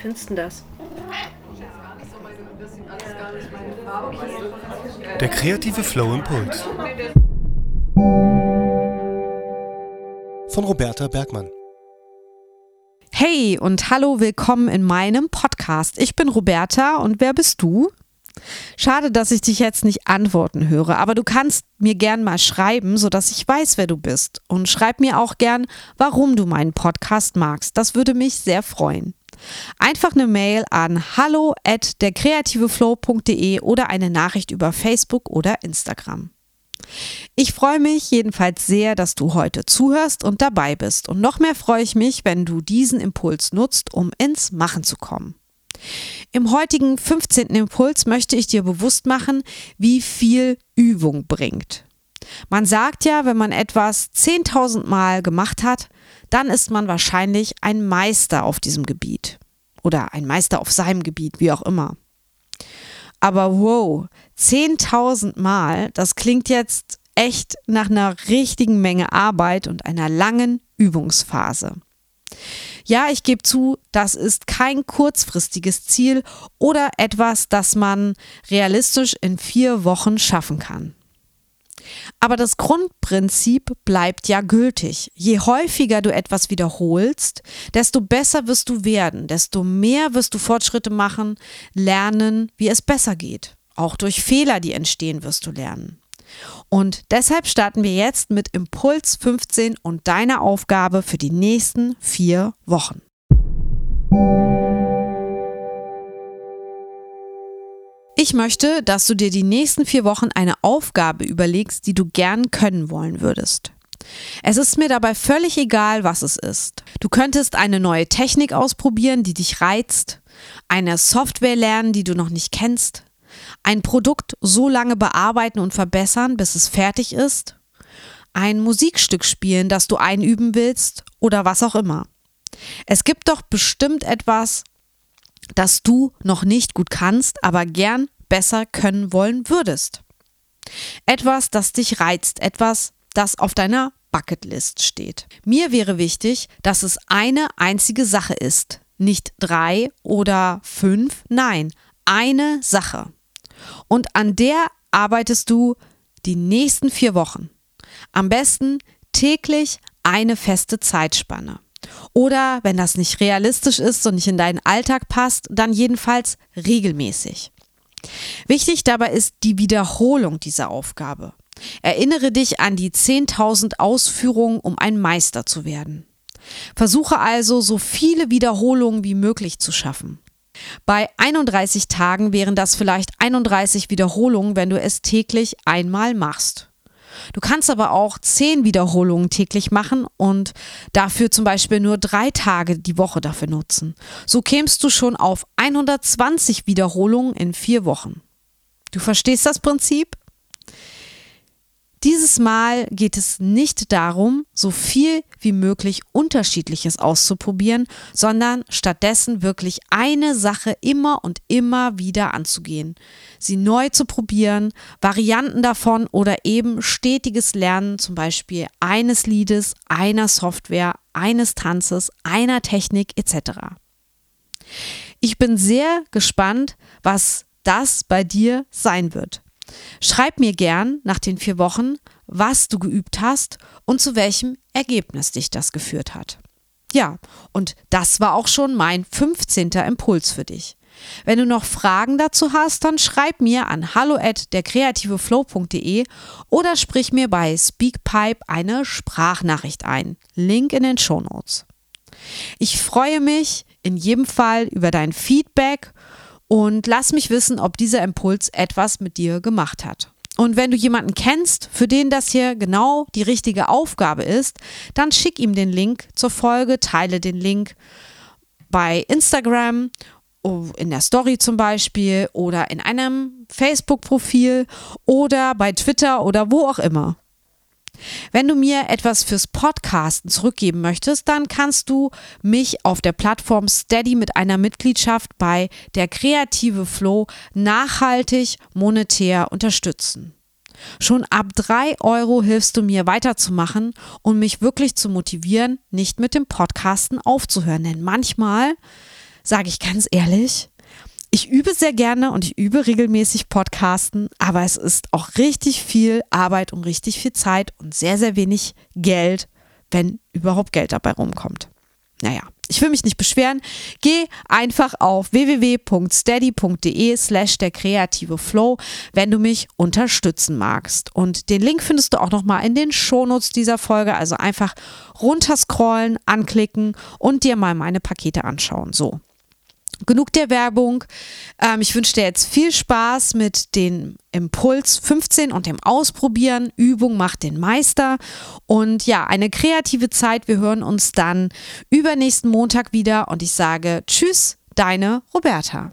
findest du das? Der kreative Flow Impuls. Von Roberta Bergmann. Hey und hallo, willkommen in meinem Podcast. Ich bin Roberta und wer bist du? Schade, dass ich dich jetzt nicht antworten höre, aber du kannst mir gern mal schreiben, sodass ich weiß, wer du bist. Und schreib mir auch gern, warum du meinen Podcast magst. Das würde mich sehr freuen. Einfach eine Mail an hallo at derkreativeflow.de oder eine Nachricht über Facebook oder Instagram. Ich freue mich jedenfalls sehr, dass du heute zuhörst und dabei bist. Und noch mehr freue ich mich, wenn du diesen Impuls nutzt, um ins Machen zu kommen. Im heutigen 15. Impuls möchte ich dir bewusst machen, wie viel Übung bringt. Man sagt ja, wenn man etwas 10.000 Mal gemacht hat, dann ist man wahrscheinlich ein Meister auf diesem Gebiet. Oder ein Meister auf seinem Gebiet, wie auch immer. Aber wow, 10.000 Mal, das klingt jetzt echt nach einer richtigen Menge Arbeit und einer langen Übungsphase. Ja, ich gebe zu, das ist kein kurzfristiges Ziel oder etwas, das man realistisch in vier Wochen schaffen kann. Aber das Grundprinzip bleibt ja gültig. Je häufiger du etwas wiederholst, desto besser wirst du werden, desto mehr wirst du Fortschritte machen, lernen, wie es besser geht. Auch durch Fehler, die entstehen, wirst du lernen. Und deshalb starten wir jetzt mit Impuls 15 und deiner Aufgabe für die nächsten vier Wochen. Ich möchte, dass du dir die nächsten vier Wochen eine Aufgabe überlegst, die du gern können wollen würdest. Es ist mir dabei völlig egal, was es ist. Du könntest eine neue Technik ausprobieren, die dich reizt, eine Software lernen, die du noch nicht kennst, ein Produkt so lange bearbeiten und verbessern, bis es fertig ist, ein Musikstück spielen, das du einüben willst oder was auch immer. Es gibt doch bestimmt etwas, das du noch nicht gut kannst, aber gern besser können wollen würdest. Etwas, das dich reizt, etwas, das auf deiner Bucketlist steht. Mir wäre wichtig, dass es eine einzige Sache ist, nicht drei oder fünf, nein, eine Sache. Und an der arbeitest du die nächsten vier Wochen. Am besten täglich eine feste Zeitspanne. Oder wenn das nicht realistisch ist und nicht in deinen Alltag passt, dann jedenfalls regelmäßig. Wichtig dabei ist die Wiederholung dieser Aufgabe. Erinnere dich an die 10.000 Ausführungen, um ein Meister zu werden. Versuche also, so viele Wiederholungen wie möglich zu schaffen. Bei 31 Tagen wären das vielleicht 31 Wiederholungen, wenn du es täglich einmal machst. Du kannst aber auch zehn Wiederholungen täglich machen und dafür zum Beispiel nur drei Tage die Woche dafür nutzen. So kämst du schon auf 120 Wiederholungen in vier Wochen. Du verstehst das Prinzip? Dieses Mal geht es nicht darum, so viel wie möglich Unterschiedliches auszuprobieren, sondern stattdessen wirklich eine Sache immer und immer wieder anzugehen, sie neu zu probieren, Varianten davon oder eben stetiges Lernen, zum Beispiel eines Liedes, einer Software, eines Tanzes, einer Technik etc. Ich bin sehr gespannt, was das bei dir sein wird. Schreib mir gern nach den vier Wochen, was du geübt hast und zu welchem Ergebnis dich das geführt hat. Ja, und das war auch schon mein 15. Impuls für dich. Wenn du noch Fragen dazu hast, dann schreib mir an hallo at derkreativeflow.de oder sprich mir bei Speakpipe eine Sprachnachricht ein. Link in den Show Notes. Ich freue mich in jedem Fall über dein Feedback und lass mich wissen, ob dieser Impuls etwas mit dir gemacht hat. Und wenn du jemanden kennst, für den das hier genau die richtige Aufgabe ist, dann schick ihm den Link zur Folge, teile den Link bei Instagram, oh, in der Story zum Beispiel oder in einem Facebook-Profil oder bei Twitter oder wo auch immer. Wenn du mir etwas fürs Podcasten zurückgeben möchtest, dann kannst du mich auf der Plattform Steady mit einer Mitgliedschaft bei der Kreative Flow nachhaltig monetär unterstützen. Schon ab drei Euro hilfst du mir weiterzumachen und mich wirklich zu motivieren, nicht mit dem Podcasten aufzuhören. Denn manchmal sage ich ganz ehrlich, ich übe sehr gerne und ich übe regelmäßig Podcasten, aber es ist auch richtig viel Arbeit und richtig viel Zeit und sehr, sehr wenig Geld, wenn überhaupt Geld dabei rumkommt. Naja, ich will mich nicht beschweren. Geh einfach auf www.steady.de slash der kreative Flow, wenn du mich unterstützen magst. Und den Link findest du auch nochmal in den Shownotes dieser Folge. Also einfach runterscrollen, anklicken und dir mal meine Pakete anschauen. So. Genug der Werbung. Ähm, ich wünsche dir jetzt viel Spaß mit dem Impuls 15 und dem Ausprobieren. Übung macht den Meister. Und ja, eine kreative Zeit. Wir hören uns dann übernächsten Montag wieder und ich sage Tschüss, deine Roberta.